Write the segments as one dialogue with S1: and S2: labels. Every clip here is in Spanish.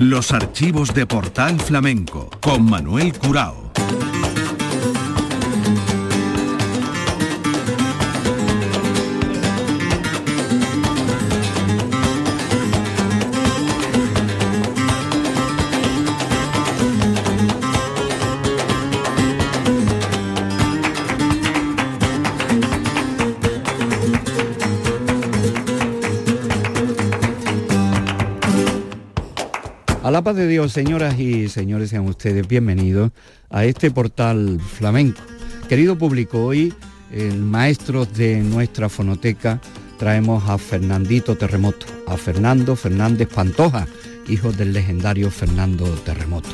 S1: los archivos de Portal Flamenco con Manuel Curao.
S2: De Dios, señoras y señores, sean ustedes bienvenidos a este portal flamenco. Querido público, hoy el maestro de nuestra fonoteca traemos a Fernandito Terremoto, a Fernando Fernández Pantoja, hijo del legendario Fernando Terremoto.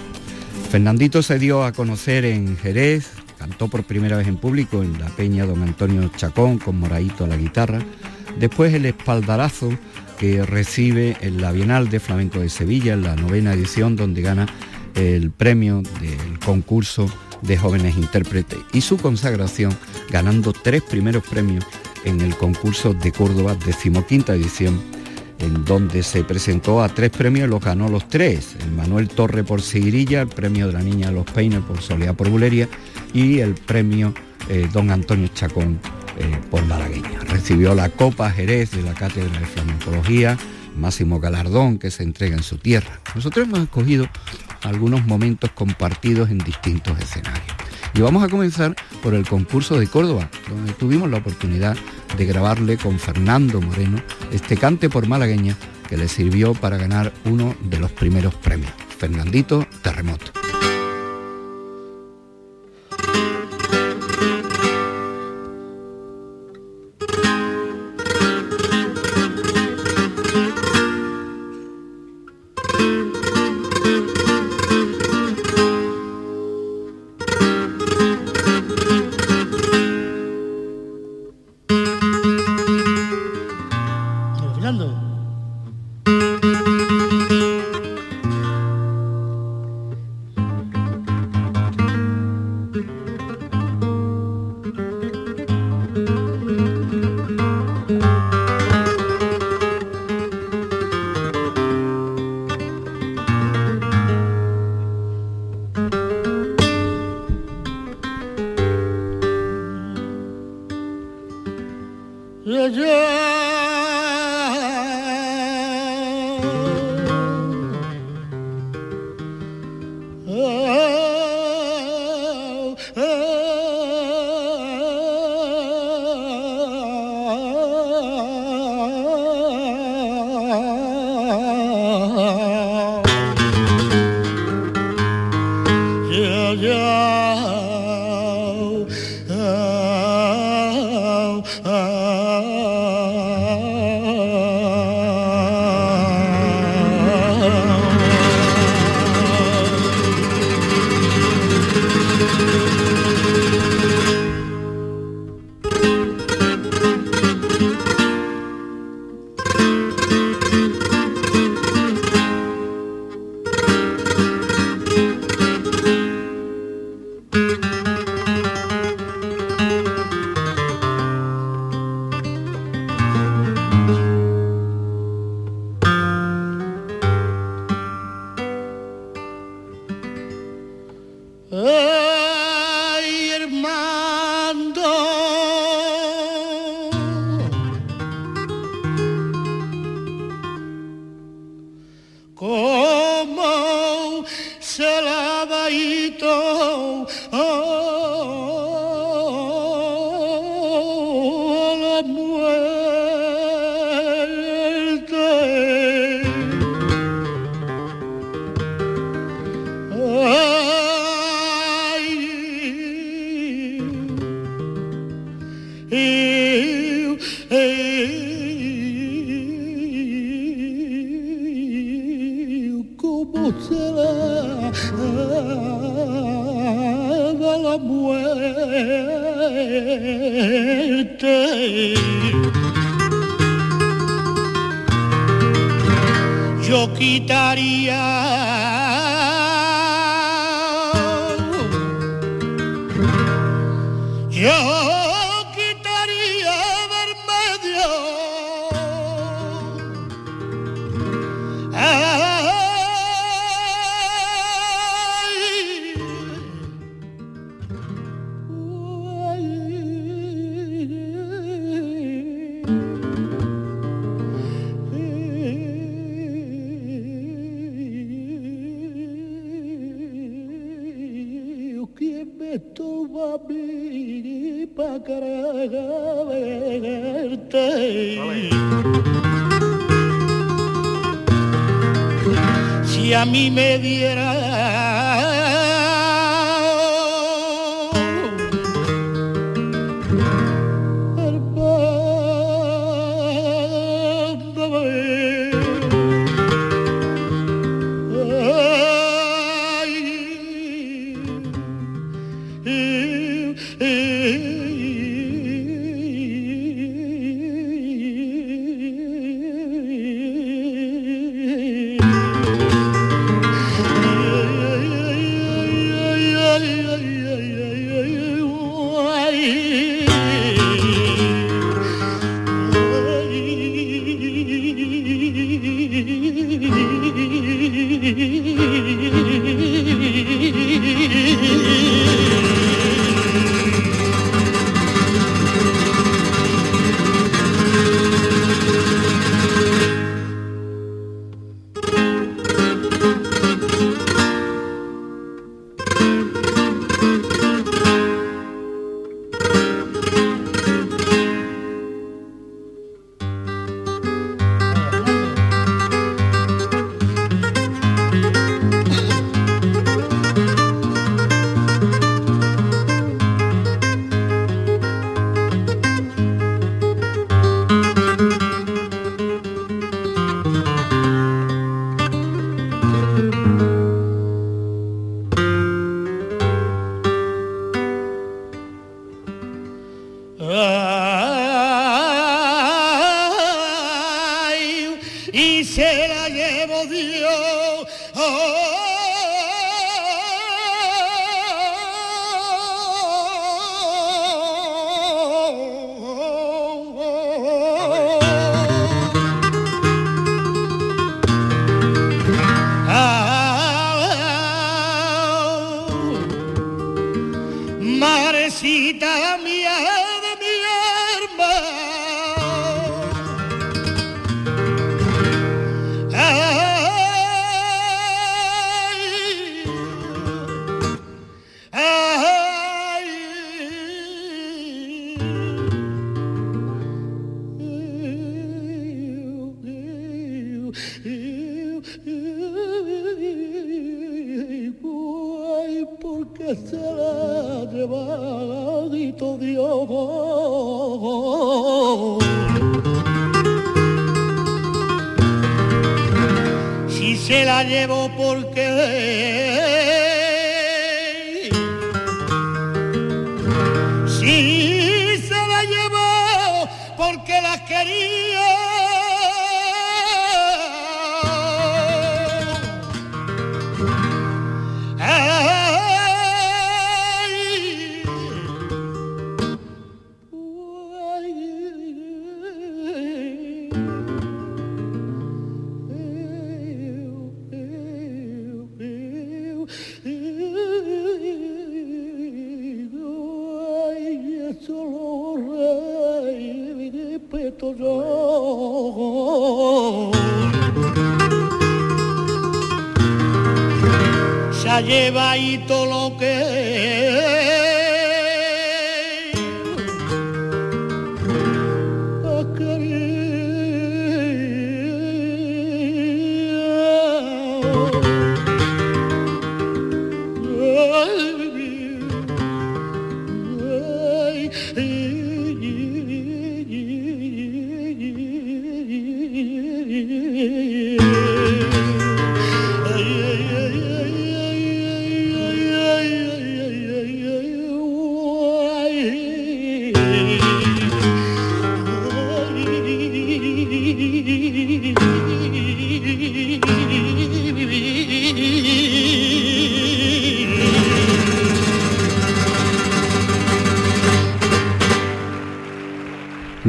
S2: Fernandito se dio a conocer en Jerez, cantó por primera vez en público en la Peña Don Antonio Chacón con Moraito a la guitarra, después el espaldarazo que recibe en la Bienal de Flamenco de Sevilla, en la novena edición, donde gana el premio del concurso de jóvenes intérpretes y su consagración ganando tres primeros premios en el concurso de Córdoba, decimoquinta edición, en donde se presentó a tres premios los ganó los tres. El Manuel Torre por Seguirilla, el premio de la Niña de los Peines por Soledad por Buleria y el premio eh, Don Antonio Chacón eh, por malagueña. Recibió la Copa Jerez de la Cátedra de Flamencología, máximo galardón que se entrega en su tierra. Nosotros hemos escogido algunos momentos compartidos en distintos escenarios. Y vamos a comenzar por el concurso de Córdoba, donde tuvimos la oportunidad de grabarle con Fernando Moreno este cante por malagueña que le sirvió para ganar uno de los primeros premios, Fernandito Terremoto.
S3: Como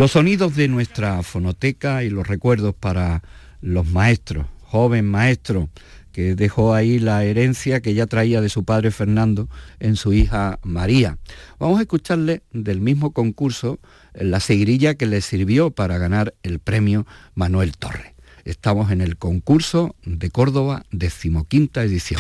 S2: Los sonidos de nuestra fonoteca y los recuerdos para los maestros, joven maestro, que dejó ahí la herencia que ya traía de su padre Fernando en su hija María. Vamos a escucharle del mismo concurso la seguirilla que le sirvió para ganar el premio Manuel Torre. Estamos en el concurso de Córdoba, decimoquinta edición.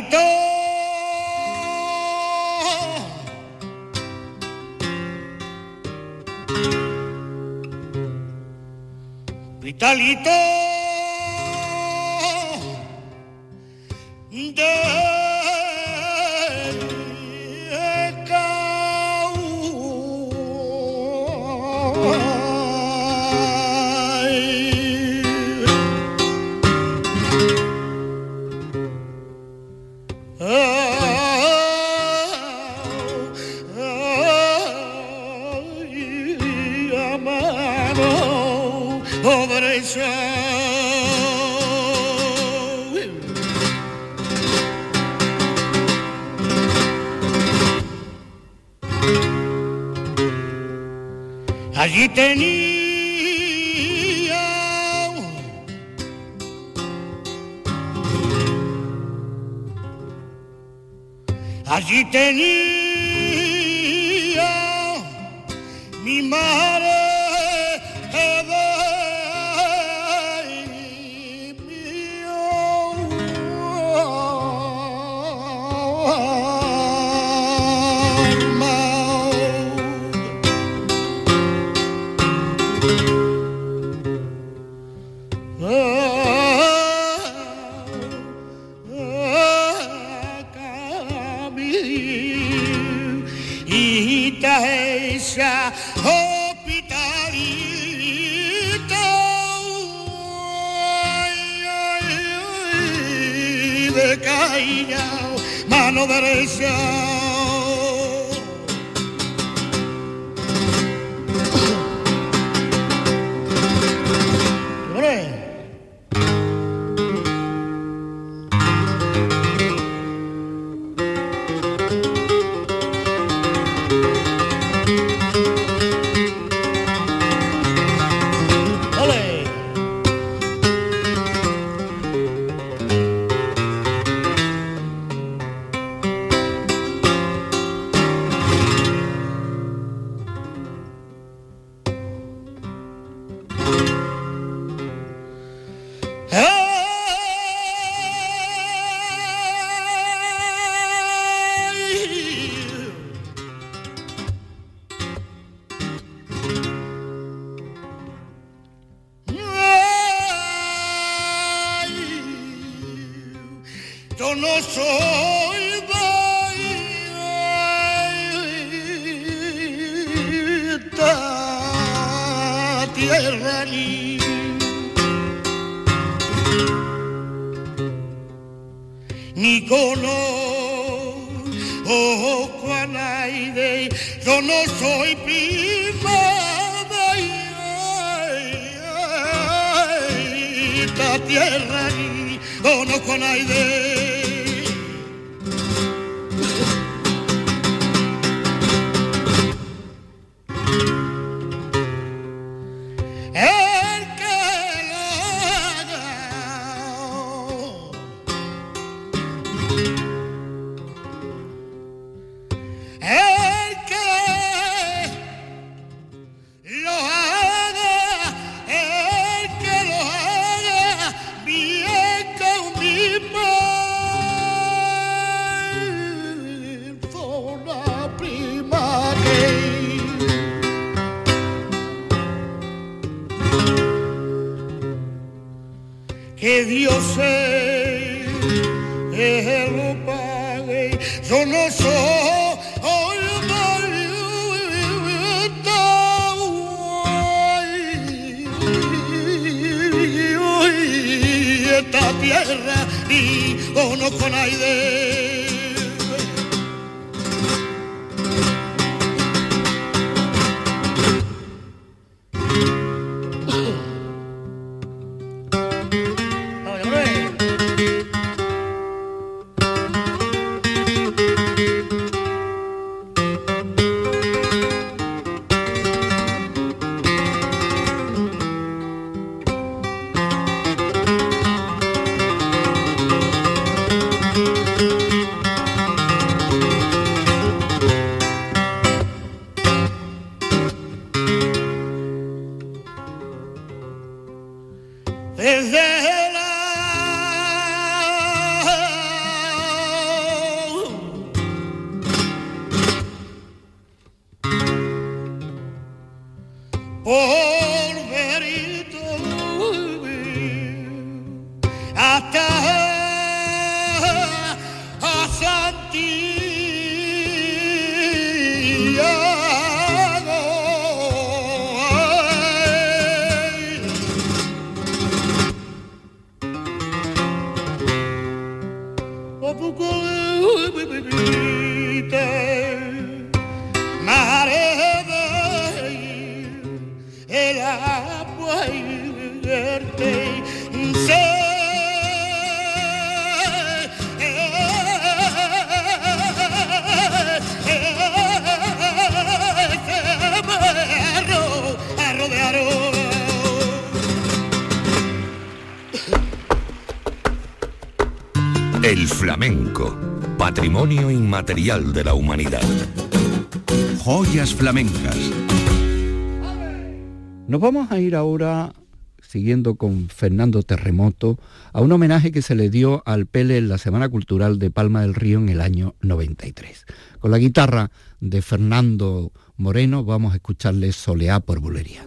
S3: Allí mi derecha. Tierra ni ni conozco a yo no soy prima de esta tierra ni conozco a nadie.
S4: De la humanidad.
S1: Joyas flamencas.
S2: Nos vamos a ir ahora, siguiendo con Fernando Terremoto, a un homenaje que se le dio al Pele en la Semana Cultural de Palma del Río en el año 93. Con la guitarra de Fernando Moreno vamos a escucharle Soleá por Bulería.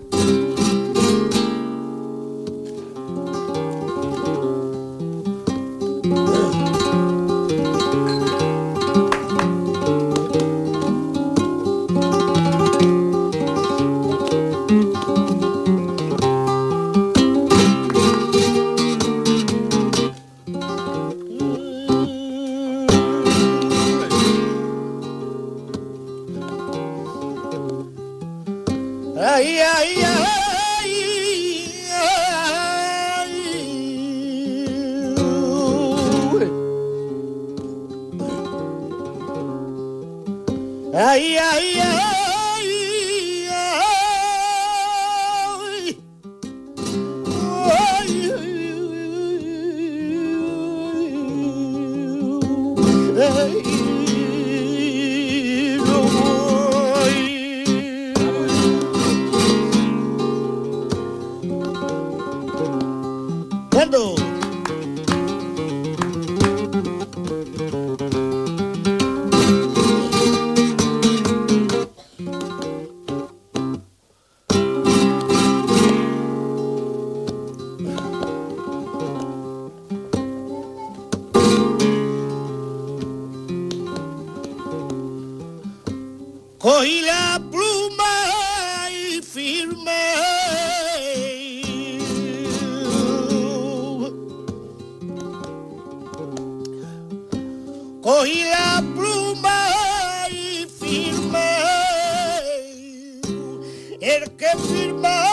S3: El que firma,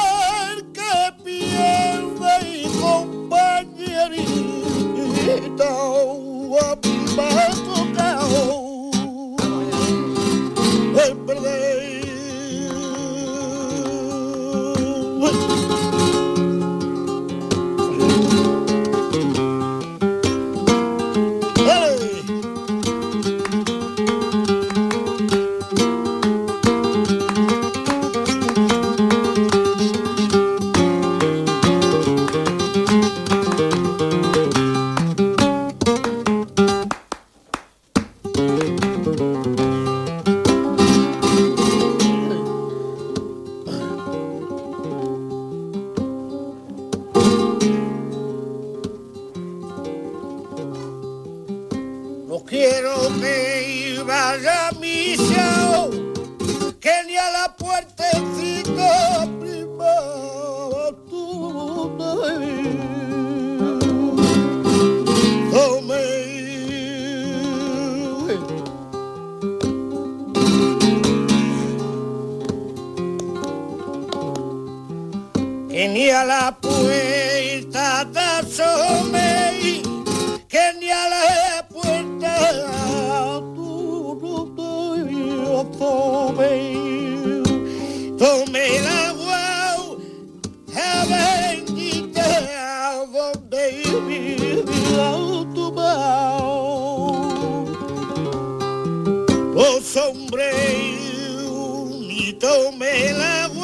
S3: ni tome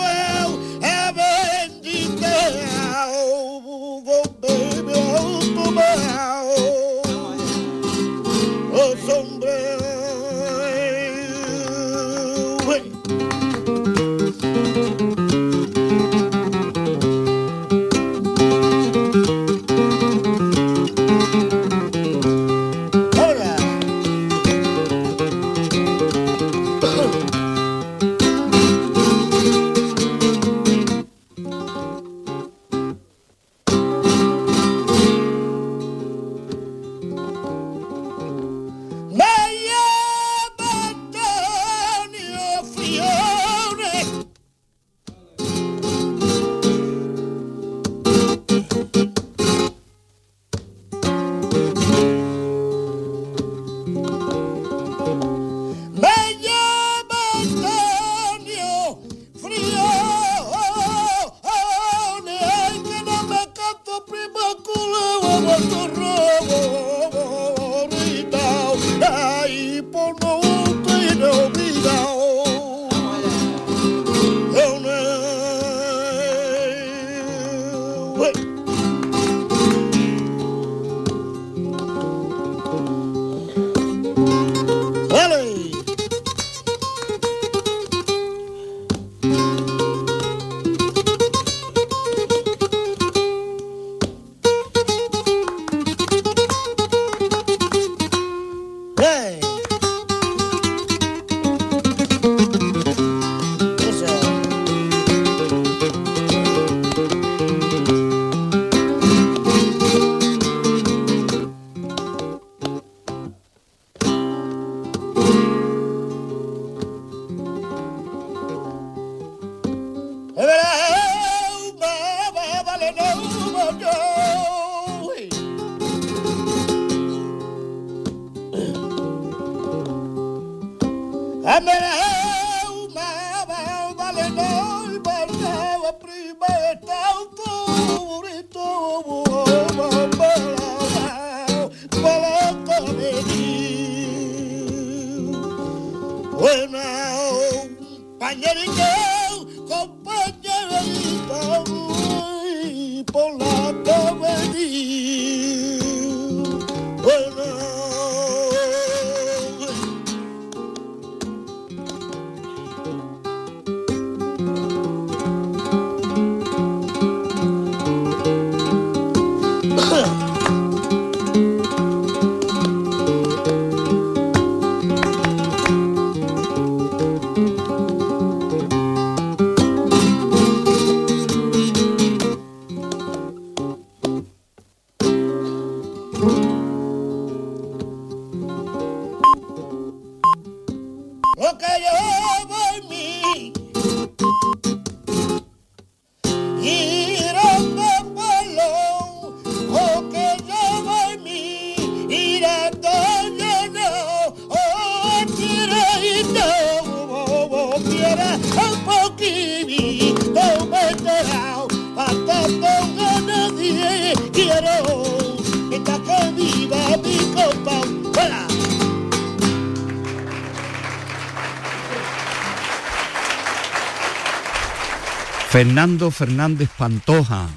S2: Fernando Fernández Pantoja,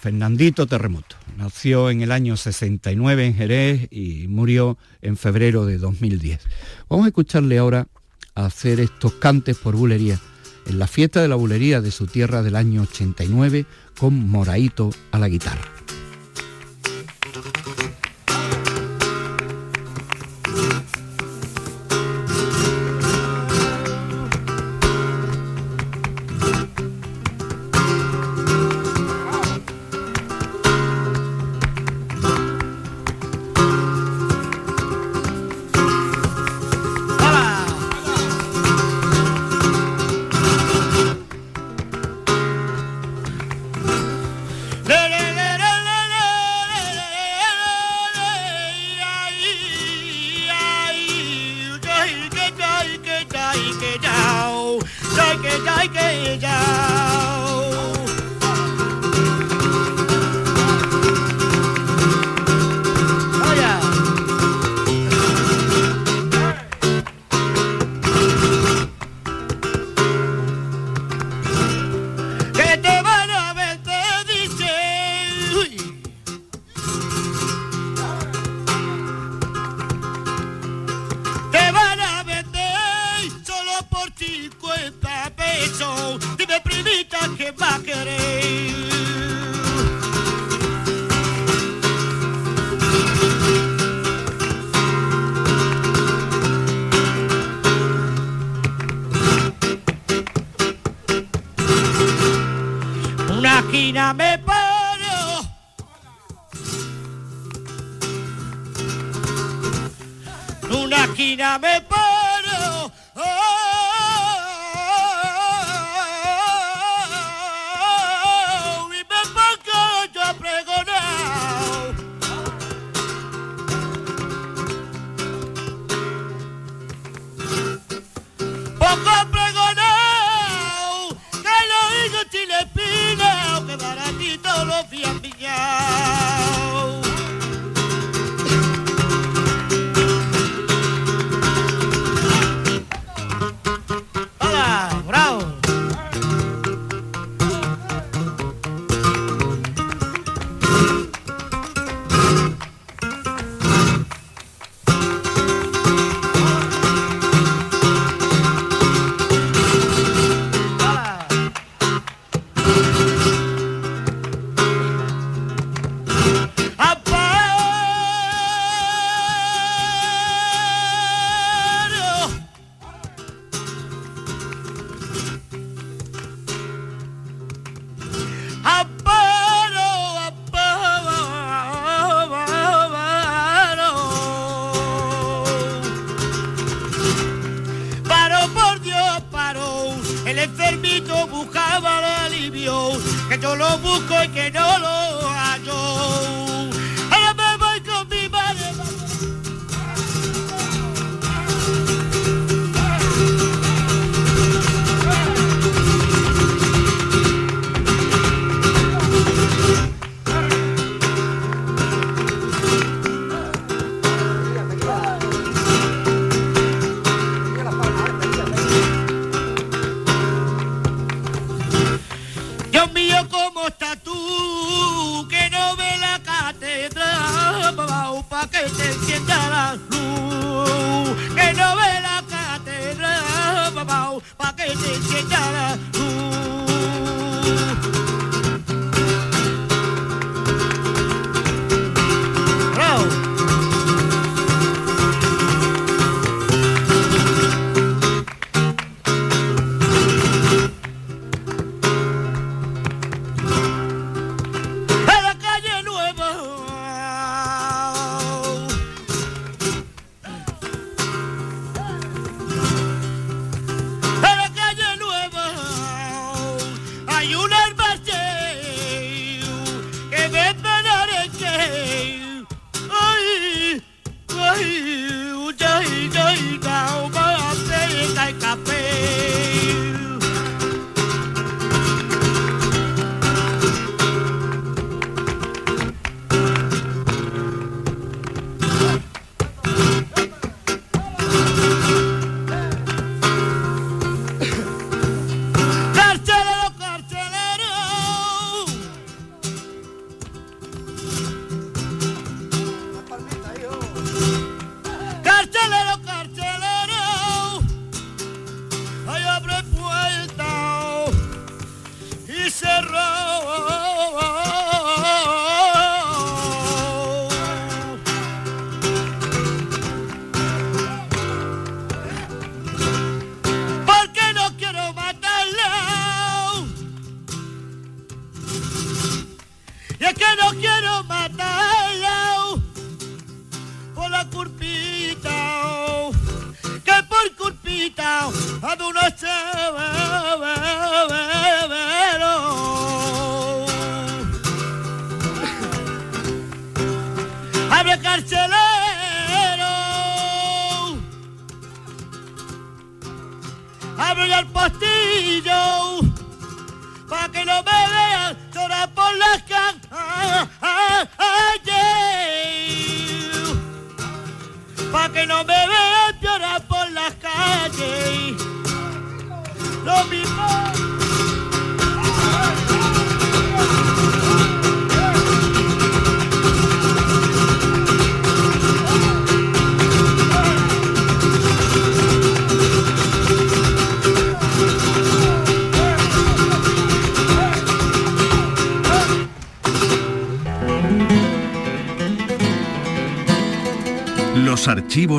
S2: Fernandito Terremoto. Nació en el año 69 en Jerez y murió en febrero de 2010. Vamos a escucharle ahora hacer estos cantes por bulería en la fiesta de la bulería de su tierra del año 89 con Moraito a la guitarra.
S3: buscaba el alivio, que yo lo busco y que no lo.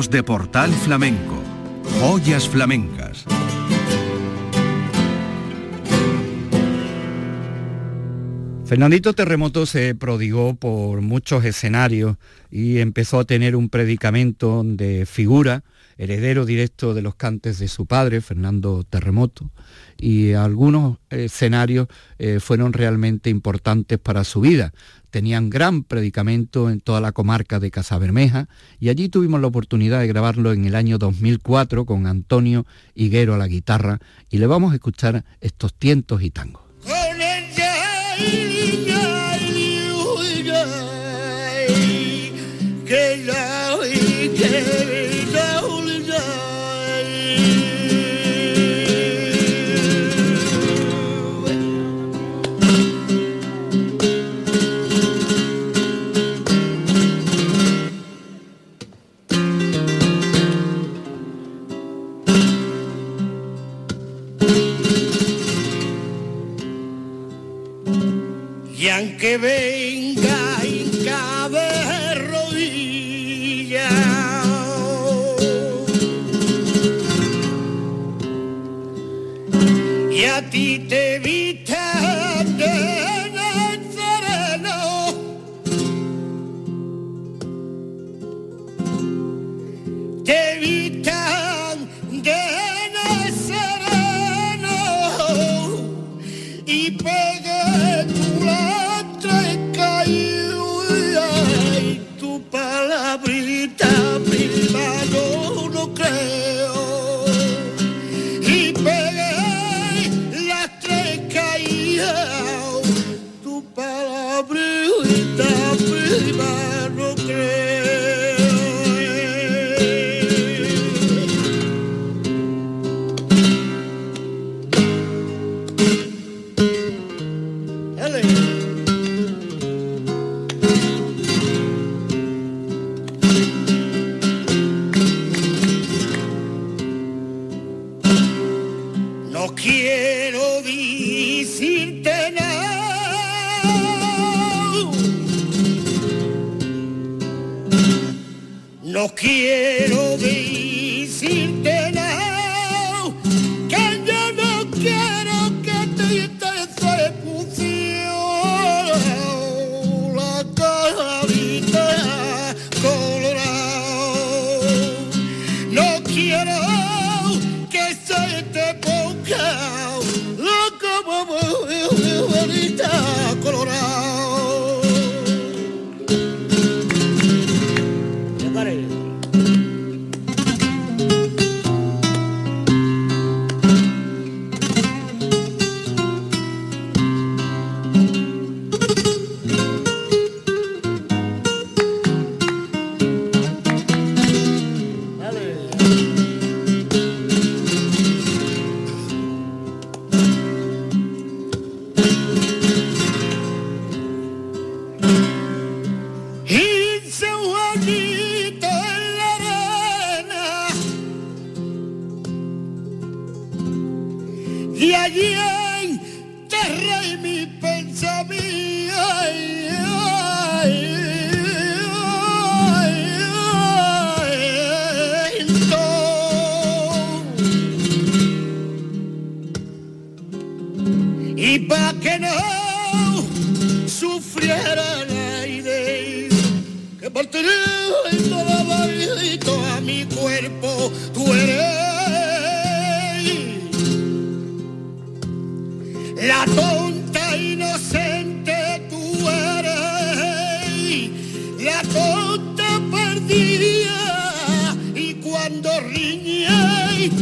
S1: De Portal Flamenco. Joyas flamencas.
S2: Fernandito Terremoto se prodigó por muchos escenarios y empezó a tener un predicamento de figura, heredero directo de los cantes de su padre, Fernando Terremoto, y algunos escenarios eh, fueron realmente importantes para su vida tenían gran predicamento en toda la comarca de Casabermeja y allí tuvimos la oportunidad de grabarlo en el año 2004 con Antonio Higuero a la guitarra y le vamos a escuchar estos tientos y tangos.
S3: Que venga y cabe rodilla. Y a ti te vista de sereno. Te vistan de sereno y y allí en y mi pensamiento. Ay, ay, ay, no. Y para que no sufriera el aire, que partiría todo a mi cuerpo, tú eres. inocente tú eres, la costa perdida y cuando riñéis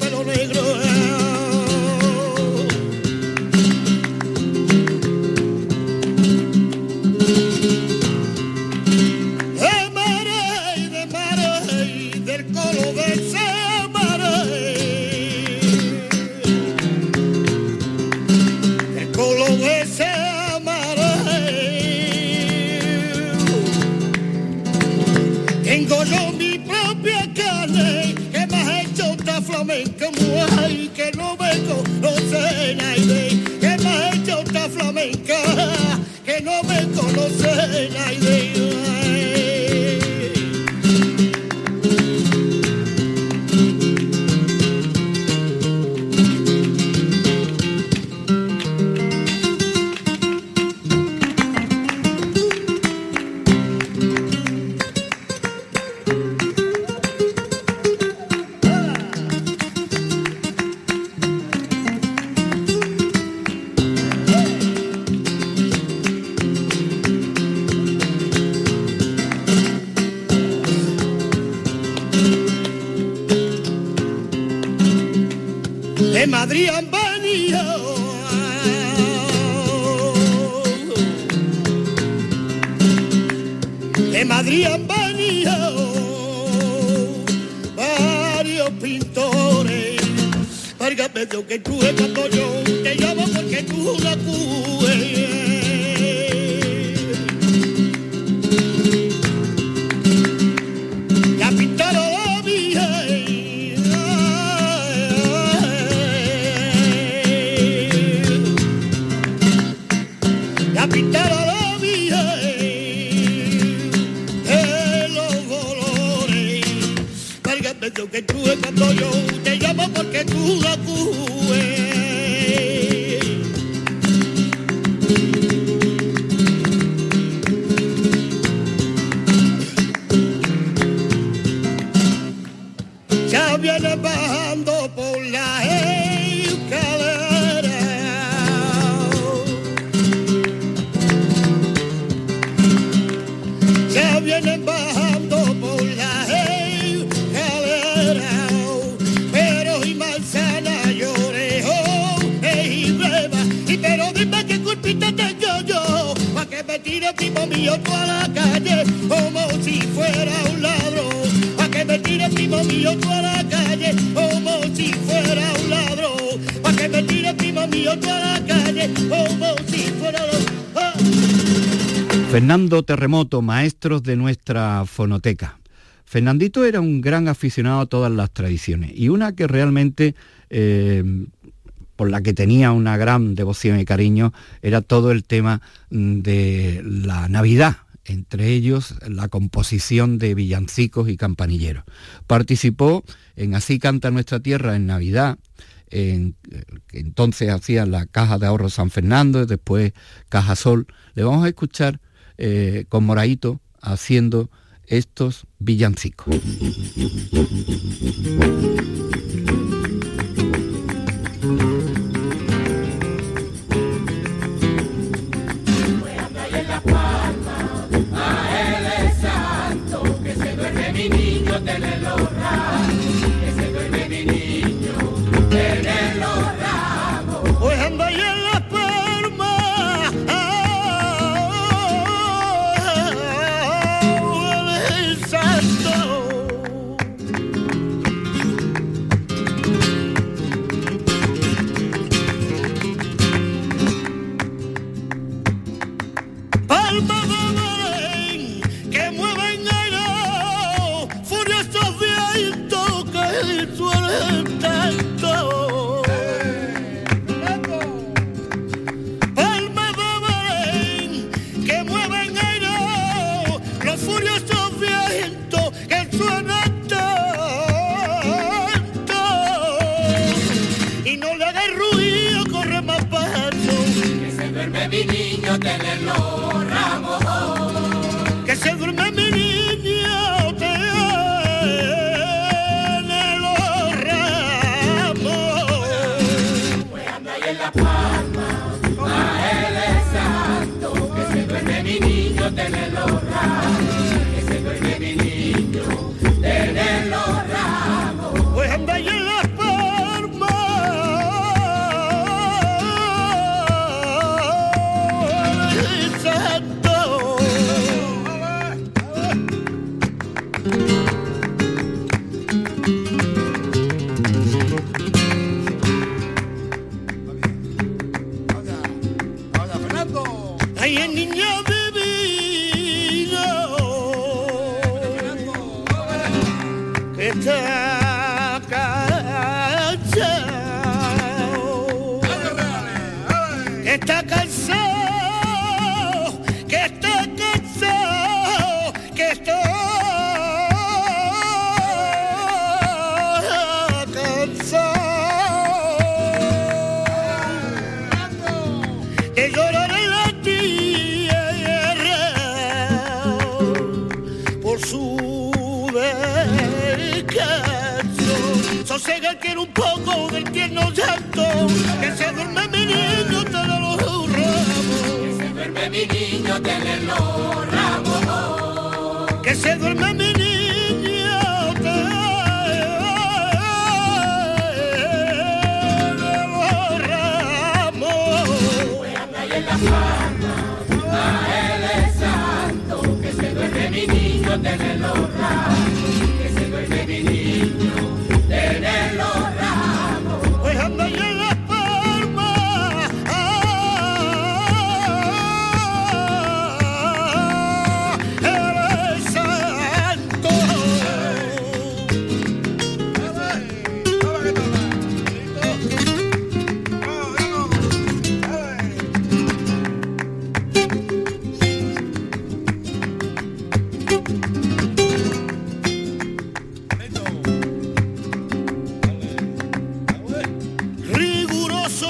S3: pantalón negro. Eh.
S2: de nuestra fonoteca. Fernandito era un gran aficionado a todas las tradiciones y una que realmente eh, por la que tenía una gran devoción y cariño era todo el tema mm, de la Navidad, entre ellos la composición de villancicos y campanilleros. Participó en Así canta nuestra tierra en Navidad, en, eh, entonces hacía la Caja de Ahorro San Fernando, y después Caja Sol. Le vamos a escuchar eh, con Moraito haciendo estos villancicos.
S3: niña divina. tenerlo rabo. Que se duerme mi niña. En la fama, a él es santo, que se duerme mi niño, tenerlo rabo.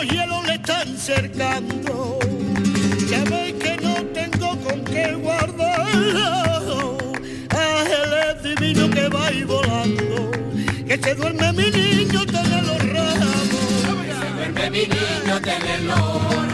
S3: los hielos le están cercando. Ya veis que no tengo con qué guardarlo. Ángeles divino que va y volando. Que se duerme mi niño, tenerlo ramos. Se duerme mi niño, tenerlo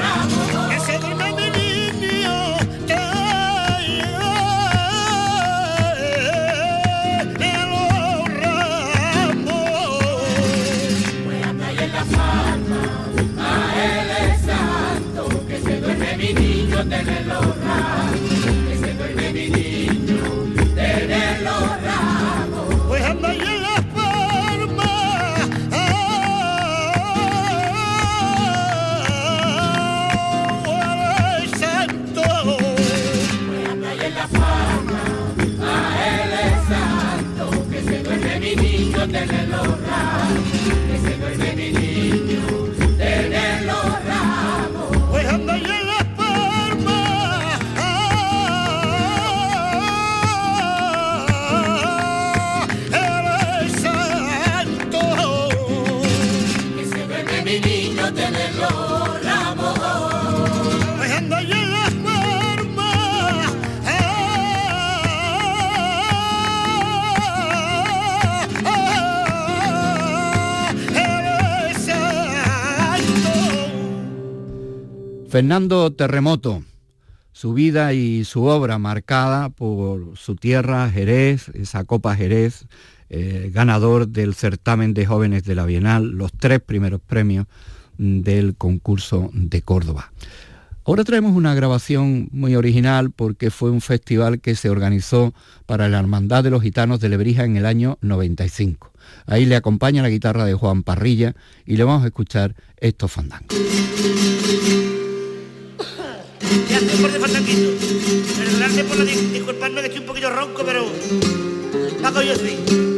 S3: They
S2: Fernando Terremoto, su vida y su obra marcada por su tierra, Jerez, esa Copa Jerez, eh, ganador del certamen de jóvenes de la Bienal, los tres primeros premios mm, del concurso de Córdoba. Ahora traemos una grabación muy original porque fue un festival que se organizó para la Hermandad de los Gitanos de Lebrija en el año 95. Ahí le acompaña la guitarra de Juan Parrilla y le vamos a escuchar estos fandangos.
S3: Ya estoy por fandanguito. Perdonadme por la disculparme que estoy un poquillo ronco, pero... Paco yo sí.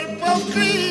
S3: cuerpo crío.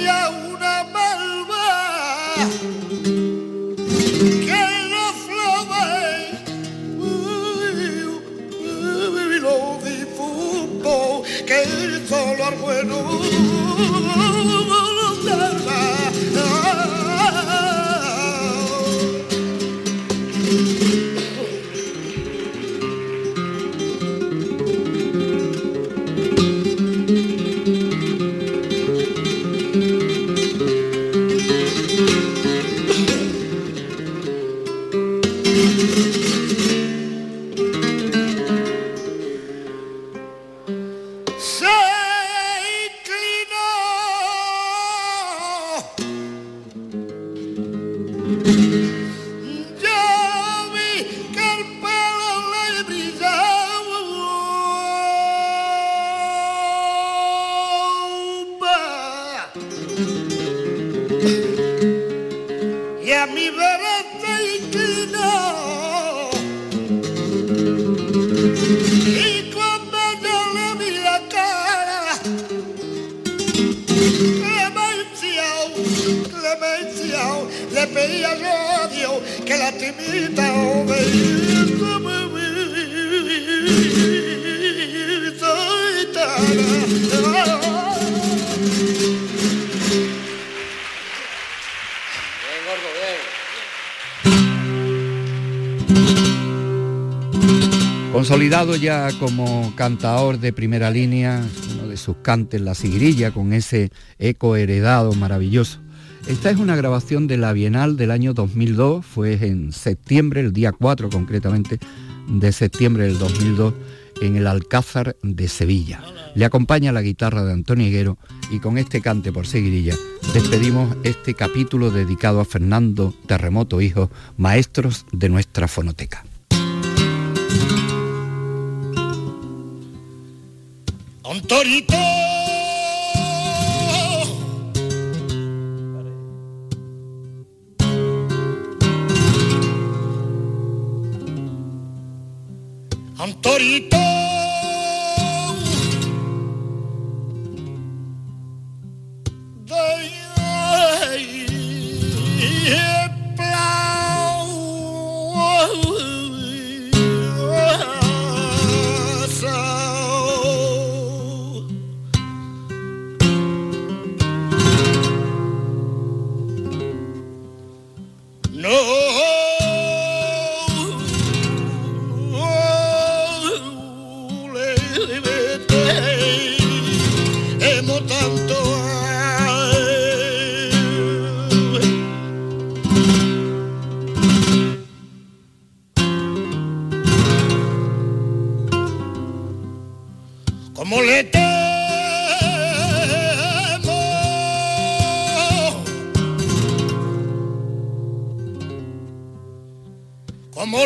S2: Ya como cantador de primera línea, uno de sus cantes, La Sigrilla, con ese eco heredado maravilloso. Esta es una grabación de la Bienal del año 2002, fue en septiembre, el día 4 concretamente de septiembre del 2002, en el Alcázar de Sevilla. Le acompaña la guitarra de Antonio Higuero y con este cante por seguirilla despedimos este capítulo dedicado a Fernando Terremoto Hijo, maestros de nuestra fonoteca.
S3: Torito. Un torito.